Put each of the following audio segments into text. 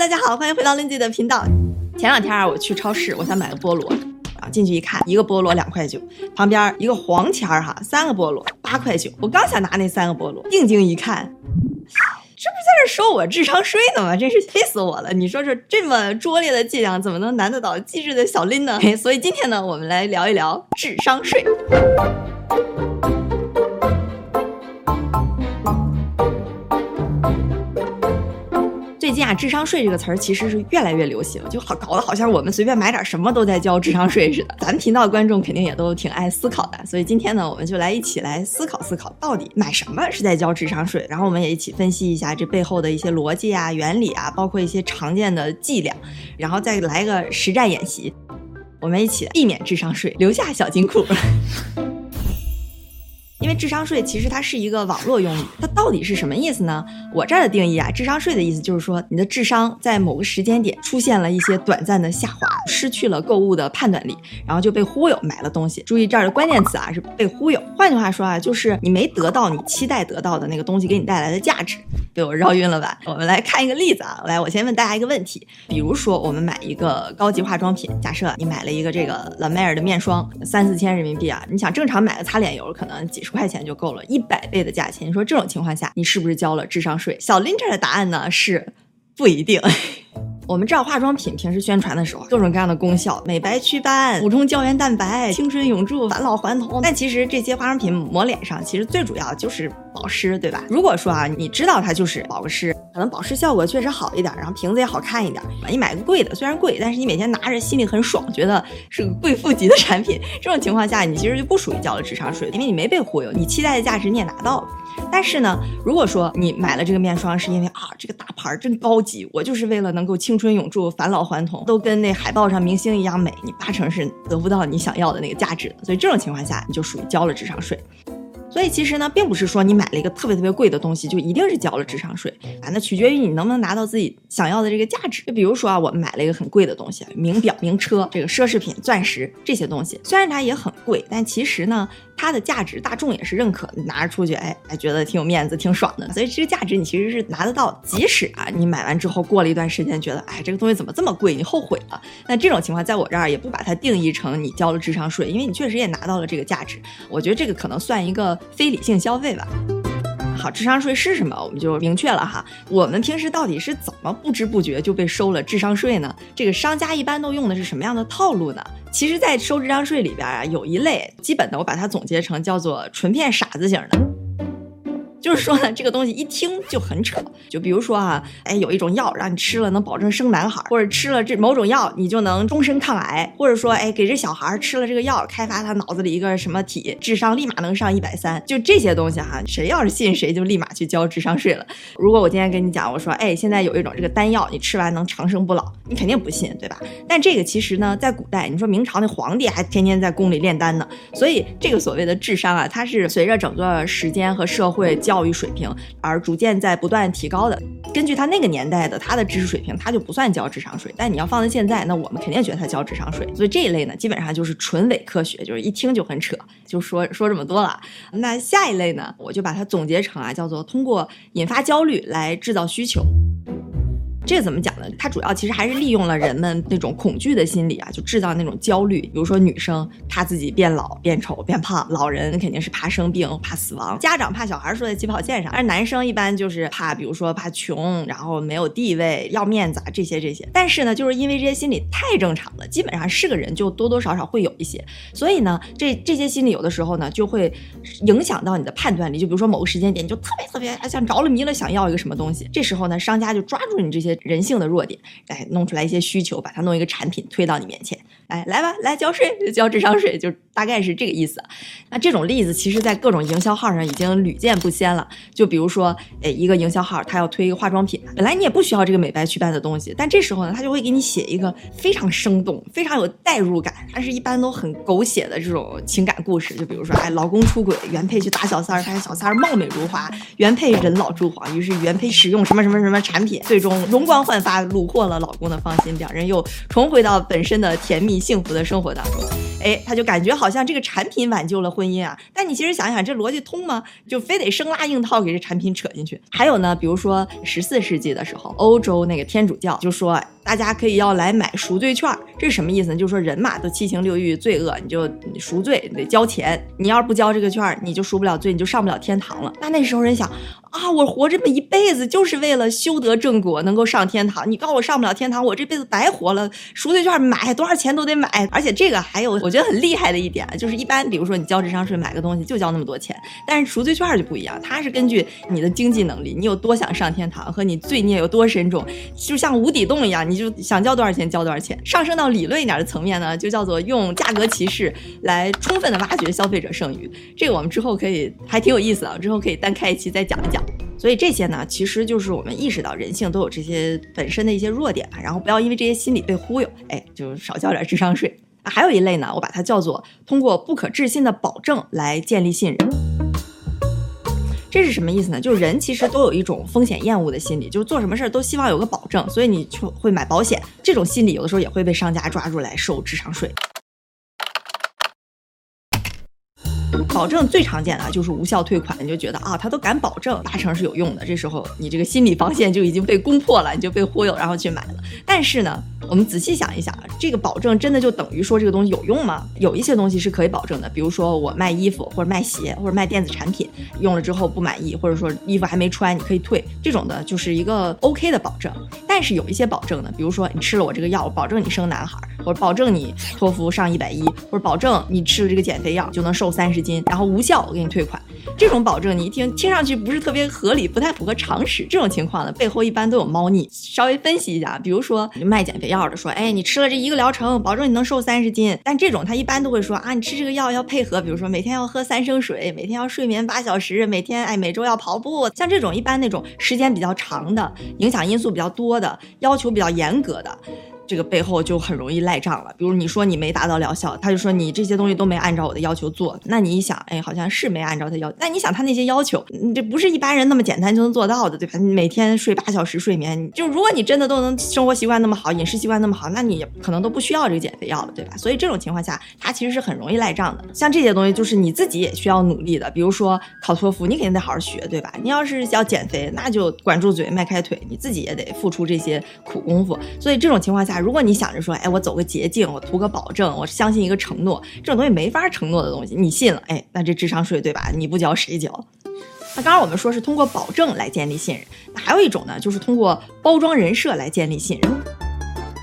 大家好，欢迎回到 Lindsay 的频道。前两天啊，我去超市，我想买个菠萝，然后进去一看，一个菠萝两块九，旁边一个黄签儿哈，三个菠萝八块九。我刚想拿那三个菠萝，定睛一看，这不在这收我智商税呢吗？真是气死我了！你说说，这么拙劣的伎俩，怎么能难得倒机智的小林呢？所以今天呢，我们来聊一聊智商税。最近啊，智商税这个词儿其实是越来越流行，就好搞得好像我们随便买点什么都在交智商税似的。咱们频道观众肯定也都挺爱思考的，所以今天呢，我们就来一起来思考思考，到底买什么是在交智商税。然后我们也一起分析一下这背后的一些逻辑啊、原理啊，包括一些常见的伎俩，然后再来个实战演习，我们一起避免智商税，留下小金库。因为智商税其实它是一个网络用语，它到底是什么意思呢？我这儿的定义啊，智商税的意思就是说你的智商在某个时间点出现了一些短暂的下滑，失去了购物的判断力，然后就被忽悠买了东西。注意这儿的关键词啊是被忽悠。换句话说啊，就是你没得到你期待得到的那个东西给你带来的价值。被我绕晕了吧？我们来看一个例子啊，来，我先问大家一个问题，比如说我们买一个高级化妆品，假设你买了一个这个兰梅尔的面霜，三四千人民币啊，你想正常买个擦脸油可能几十。块块钱就够了，一百倍的价钱。你说这种情况下，你是不是交了智商税？小林这的答案呢是不一定。我们知道化妆品平时宣传的时候，各种各样的功效，美白祛斑、补充胶原蛋白、青春永驻、返老还童。但其实这些化妆品抹脸上，其实最主要就是保湿，对吧？如果说啊，你知道它就是保湿，可能保湿效果确实好一点，然后瓶子也好看一点。你买个贵的，虽然贵，但是你每天拿着心里很爽，觉得是个贵妇级的产品。这种情况下，你其实就不属于交了智商税，因为你没被忽悠，你期待的价值你也拿到了。但是呢，如果说你买了这个面霜是因为啊，这个大牌真高级，我就是为了能够青春永驻、返老还童，都跟那海报上明星一样美，你八成是得不到你想要的那个价值的。所以这种情况下，你就属于交了智商税。所以其实呢，并不是说你买了一个特别特别贵的东西就一定是交了智商税啊，那取决于你能不能拿到自己想要的这个价值。就比如说啊，我们买了一个很贵的东西，名表、名车，这个奢侈品、钻石这些东西，虽然它也很贵，但其实呢。它的价值大众也是认可，拿着出去，哎还，觉得挺有面子，挺爽的。所以这个价值你其实是拿得到。即使啊，你买完之后过了一段时间，觉得哎这个东西怎么这么贵，你后悔了。那这种情况在我这儿也不把它定义成你交了智商税，因为你确实也拿到了这个价值。我觉得这个可能算一个非理性消费吧。好，智商税是什么？我们就明确了哈。我们平时到底是怎么不知不觉就被收了智商税呢？这个商家一般都用的是什么样的套路呢？其实，在收智商税里边啊，有一类基本的，我把它总结成叫做纯骗傻子型的。就是说呢，这个东西一听就很扯。就比如说哈，哎，有一种药让你吃了能保证生男孩，或者吃了这某种药你就能终身抗癌，或者说哎，给这小孩吃了这个药，开发他脑子里一个什么体，智商立马能上一百三。就这些东西哈，谁要是信谁就立马去交智商税了。如果我今天跟你讲，我说哎，现在有一种这个丹药，你吃完能长生不老，你肯定不信，对吧？但这个其实呢，在古代，你说明朝那皇帝还天天在宫里炼丹呢，所以这个所谓的智商啊，它是随着整个时间和社会。教育水平而逐渐在不断提高的，根据他那个年代的他的知识水平，他就不算交智商税。但你要放在现在，那我们肯定觉得他交智商税。所以这一类呢，基本上就是纯伪科学，就是一听就很扯。就说说这么多了。那下一类呢，我就把它总结成啊，叫做通过引发焦虑来制造需求。这怎么讲呢？它主要其实还是利用了人们那种恐惧的心理啊，就制造那种焦虑。比如说女生怕自己变老、变丑、变胖，老人肯定是怕生病、怕死亡，家长怕小孩输在起跑线上，而男生一般就是怕，比如说怕穷，然后没有地位、要面子啊这些这些。但是呢，就是因为这些心理太正常了，基本上是个人就多多少少会有一些，所以呢，这这些心理有的时候呢就会影响到你的判断力。就比如说某个时间点，你就特别特别像着了迷了，想要一个什么东西，这时候呢，商家就抓住你这些。人性的弱点，哎弄出来一些需求，把它弄一个产品推到你面前，哎，来吧，来交税，交智商税，就大概是这个意思。那这种例子，其实在各种营销号上已经屡见不鲜了。就比如说，哎，一个营销号，他要推一个化妆品，本来你也不需要这个美白祛斑的东西，但这时候呢，他就会给你写一个非常生动、非常有代入感，但是一般都很狗血的这种情感故事。就比如说，哎，老公出轨，原配去打小三儿，发现小三儿貌美如花，原配人老珠黄，于是原配使用什么什么什么产品，最终容。光焕发，虏获了老公的芳心，两人又重回到本身的甜蜜幸福的生活当中。哎，他就感觉好像这个产品挽救了婚姻啊。但你其实想想，这逻辑通吗？就非得生拉硬套给这产品扯进去。还有呢，比如说十四世纪的时候，欧洲那个天主教就说。大家可以要来买赎罪券，这是什么意思呢？就是说人嘛都七情六欲罪恶，你就赎罪，你得交钱。你要是不交这个券，你就赎不了罪，你就上不了天堂了。那那时候人想啊，我活这么一辈子就是为了修得正果，能够上天堂。你告诉我上不了天堂，我这辈子白活了。赎罪券买多少钱都得买，而且这个还有我觉得很厉害的一点，就是一般比如说你交智商税买个东西就交那么多钱，但是赎罪券就不一样，它是根据你的经济能力，你有多想上天堂和你罪孽有多深重，就像无底洞一样。你就想交多少钱交多少钱，上升到理论一点的层面呢，就叫做用价格歧视来充分的挖掘消费者剩余。这个我们之后可以还挺有意思的，之后可以单开一期再讲一讲。所以这些呢，其实就是我们意识到人性都有这些本身的一些弱点，然后不要因为这些心理被忽悠，哎，就少交点智商税。还有一类呢，我把它叫做通过不可置信的保证来建立信任。这是什么意思呢？就是人其实都有一种风险厌恶的心理，就是做什么事儿都希望有个保证，所以你就会买保险。这种心理有的时候也会被商家抓住来收智商税。保证最常见的就是无效退款，你就觉得啊，他都敢保证，八成是有用的。这时候你这个心理防线就已经被攻破了，你就被忽悠，然后去买了。但是呢，我们仔细想一想，这个保证真的就等于说这个东西有用吗？有一些东西是可以保证的，比如说我卖衣服或者卖鞋或者卖电子产品，用了之后不满意，或者说衣服还没穿，你可以退，这种的就是一个 OK 的保证。但是有一些保证呢，比如说你吃了我这个药，我保证你生男孩，或者保证你托福上一百一，或者保证你吃了这个减肥药就能瘦三十斤。然后无效，我给你退款。这种保证你一听，听上去不是特别合理，不太符合常识。这种情况呢，背后一般都有猫腻。稍微分析一下，比如说卖减肥药的说，哎，你吃了这一个疗程，保证你能瘦三十斤。但这种他一般都会说啊，你吃这个药要配合，比如说每天要喝三升水，每天要睡眠八小时，每天哎每周要跑步。像这种一般那种时间比较长的，影响因素比较多的，要求比较严格的。这个背后就很容易赖账了。比如你说你没达到疗效，他就说你这些东西都没按照我的要求做。那你一想，哎，好像是没按照他要。那你想他那些要求，你这不是一般人那么简单就能做到的，对吧？你每天睡八小时睡眠，就如果你真的都能生活习惯那么好，饮食习惯那么好，那你可能都不需要这个减肥药了，对吧？所以这种情况下，他其实是很容易赖账的。像这些东西，就是你自己也需要努力的。比如说考托福，你肯定得好好学，对吧？你要是要减肥，那就管住嘴，迈开腿，你自己也得付出这些苦功夫。所以这种情况下，如果你想着说，哎，我走个捷径，我图个保证，我相信一个承诺，这种东西没法承诺的东西，你信了，哎，那这智商税对吧？你不交谁交？那刚刚我们说是通过保证来建立信任，那还有一种呢，就是通过包装人设来建立信任。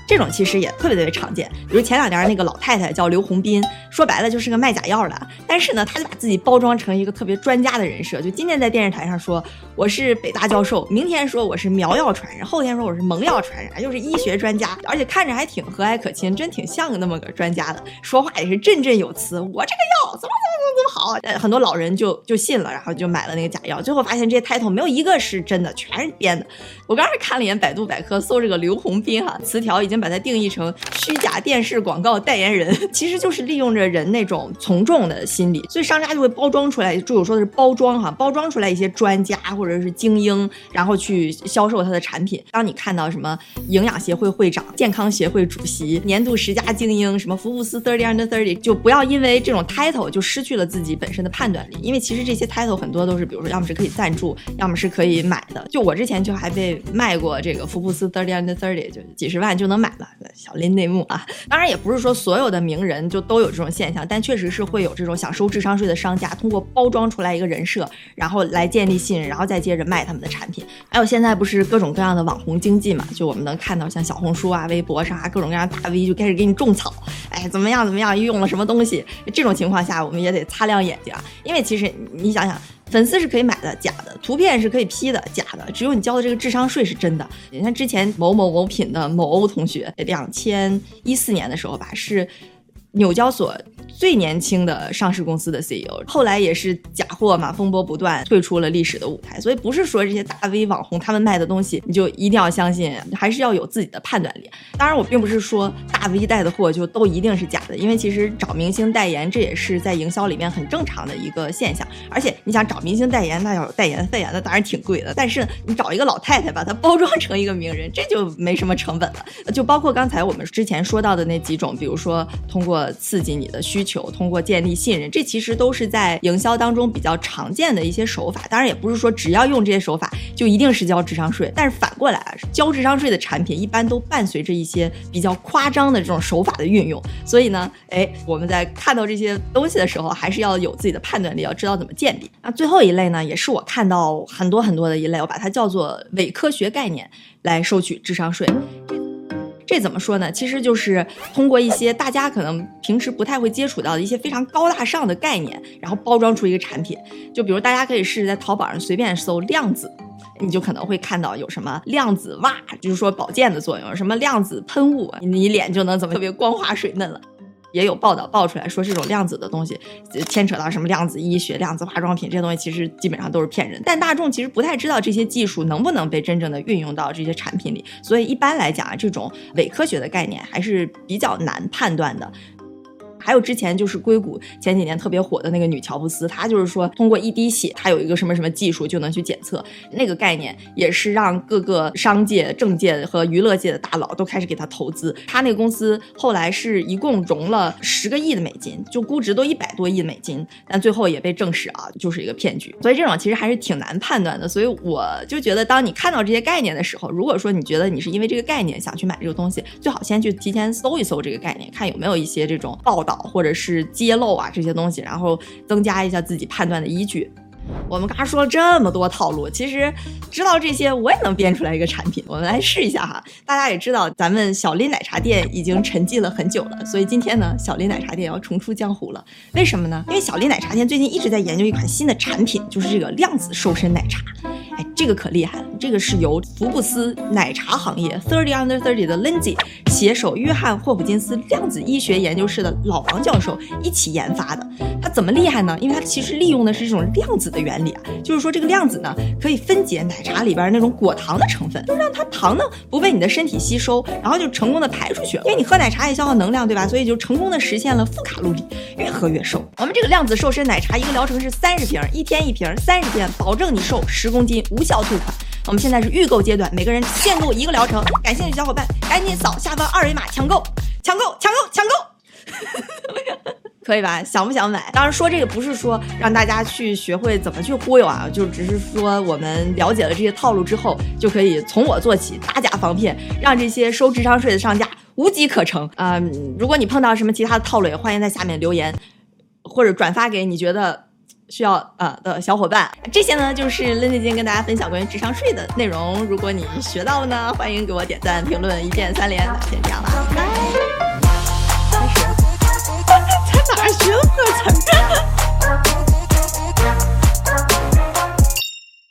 这种其实也特别特别常见，比如前两年那个老太太叫刘洪斌，说白了就是个卖假药的，但是呢，他就把自己包装成一个特别专家的人设，就今天在电视台上说我是北大教授，明天说我是苗药传人，后天说我是蒙药传人，又是医学专家，而且看着还挺和蔼可亲，真挺像个那么个专家的，说话也是振振有词，我这个怎么怎么怎么怎么好，很多老人就就信了，然后就买了那个假药，最后发现这些 title 没有一个是真的，全是编的。我刚才看了一眼百度百科，搜这个刘洪斌哈词条已经。把它定义成虚假电视广告代言人，其实就是利用着人那种从众的心理，所以商家就会包装出来，就有说的是包装哈，包装出来一些专家或者是精英，然后去销售他的产品。当你看到什么营养协会会长、健康协会主席、年度十佳精英、什么福布斯 thirty under thirty，就不要因为这种 title 我就失去了自己本身的判断力，因为其实这些 title 很多都是，比如说要么是可以赞助，要么是可以买的。就我之前就还被卖过这个福布斯 thirty under thirty，就几十万就能买了。小林内幕啊，当然也不是说所有的名人就都有这种现象，但确实是会有这种想收智商税的商家，通过包装出来一个人设，然后来建立信任，然后再接着卖他们的产品。还有现在不是各种各样的网红经济嘛，就我们能看到像小红书啊、微博上啊各种各样大 V 就开始给你种草，哎，怎么样怎么样，又用了什么东西？这种情况下，我们也得擦亮眼睛啊，因为其实你想想。粉丝是可以买的，假的；图片是可以 P 的，假的。只有你交的这个智商税是真的。你看之前某某某品的某欧同学，两千一四年的时候吧，是纽交所最年轻的上市公司的 CEO，后来也是假货嘛，风波不断，退出了历史的舞台。所以不是说这些大 V 网红他们卖的东西你就一定要相信，还是要有自己的判断力。当然，我并不是说大 V 带的货就都一定是假的，因为其实找明星代言这也是在营销里面很正常的一个现象。而且你想找明星代言，那要有代言费啊，那当然挺贵的。但是你找一个老太太把她包装成一个名人，这就没什么成本了。就包括刚才我们之前说到的那几种，比如说通过刺激你的需求，求通过建立信任，这其实都是在营销当中比较常见的一些手法。当然，也不是说只要用这些手法就一定是交智商税。但是反过来啊，交智商税的产品一般都伴随着一些比较夸张的这种手法的运用。所以呢，哎，我们在看到这些东西的时候，还是要有自己的判断力，要知道怎么鉴别。那最后一类呢，也是我看到很多很多的一类，我把它叫做伪科学概念来收取智商税。这怎么说呢？其实就是通过一些大家可能平时不太会接触到的一些非常高大上的概念，然后包装出一个产品。就比如大家可以试试在淘宝上随便搜量子，你就可能会看到有什么量子袜，就是说保健的作用；什么量子喷雾，你脸就能怎么特别光滑水嫩了。也有报道爆出来说，这种量子的东西牵扯到什么量子医学、量子化妆品这些东西，其实基本上都是骗人。但大众其实不太知道这些技术能不能被真正的运用到这些产品里，所以一般来讲啊，这种伪科学的概念还是比较难判断的。还有之前就是硅谷前几年特别火的那个女乔布斯，她就是说通过一滴血，她有一个什么什么技术就能去检测，那个概念也是让各个商界、政界和娱乐界的大佬都开始给她投资。她那个公司后来是一共融了十个亿的美金，就估值都一百多亿美金，但最后也被证实啊，就是一个骗局。所以这种其实还是挺难判断的。所以我就觉得，当你看到这些概念的时候，如果说你觉得你是因为这个概念想去买这个东西，最好先去提前搜一搜这个概念，看有没有一些这种报道。或者是揭露啊这些东西，然后增加一下自己判断的依据。我们刚刚说了这么多套路，其实知道这些我也能编出来一个产品。我们来试一下哈。大家也知道，咱们小林奶茶店已经沉寂了很久了，所以今天呢，小林奶茶店要重出江湖了。为什么呢？因为小林奶茶店最近一直在研究一款新的产品，就是这个量子瘦身奶茶。哎，这个可厉害了！这个是由福布斯奶茶行业 Thirty Under Thirty 的 Lindsay 携手约翰霍普金斯量子医学研究室的老王教授一起研发的。它怎么厉害呢？因为它其实利用的是这种量子的原原理啊，就是说这个量子呢可以分解奶茶里边那种果糖的成分，就让它糖呢不被你的身体吸收，然后就成功的排出去了。因为你喝奶茶也消耗能量，对吧？所以就成功的实现了负卡路里，越喝越瘦。我们这个量子瘦身奶茶一个疗程是三十瓶，一天一瓶，三十天，保证你瘦十公斤，无效退款。我们现在是预购阶段，每个人限购一个疗程，感兴趣小伙伴赶紧扫下方二维码抢购，抢购，抢购，抢购。可以吧？想不想买？当然说这个不是说让大家去学会怎么去忽悠啊，就只是说我们了解了这些套路之后，就可以从我做起，打假防骗，让这些收智商税的商家无机可乘啊！如果你碰到什么其他的套路，也欢迎在下面留言或者转发给你觉得需要呃的小伙伴。这些呢，就是 Lindy 今天跟大家分享关于智商税的内容。如果你学到了呢，欢迎给我点赞、评论，一键三连。先这样了，拜。学会词儿。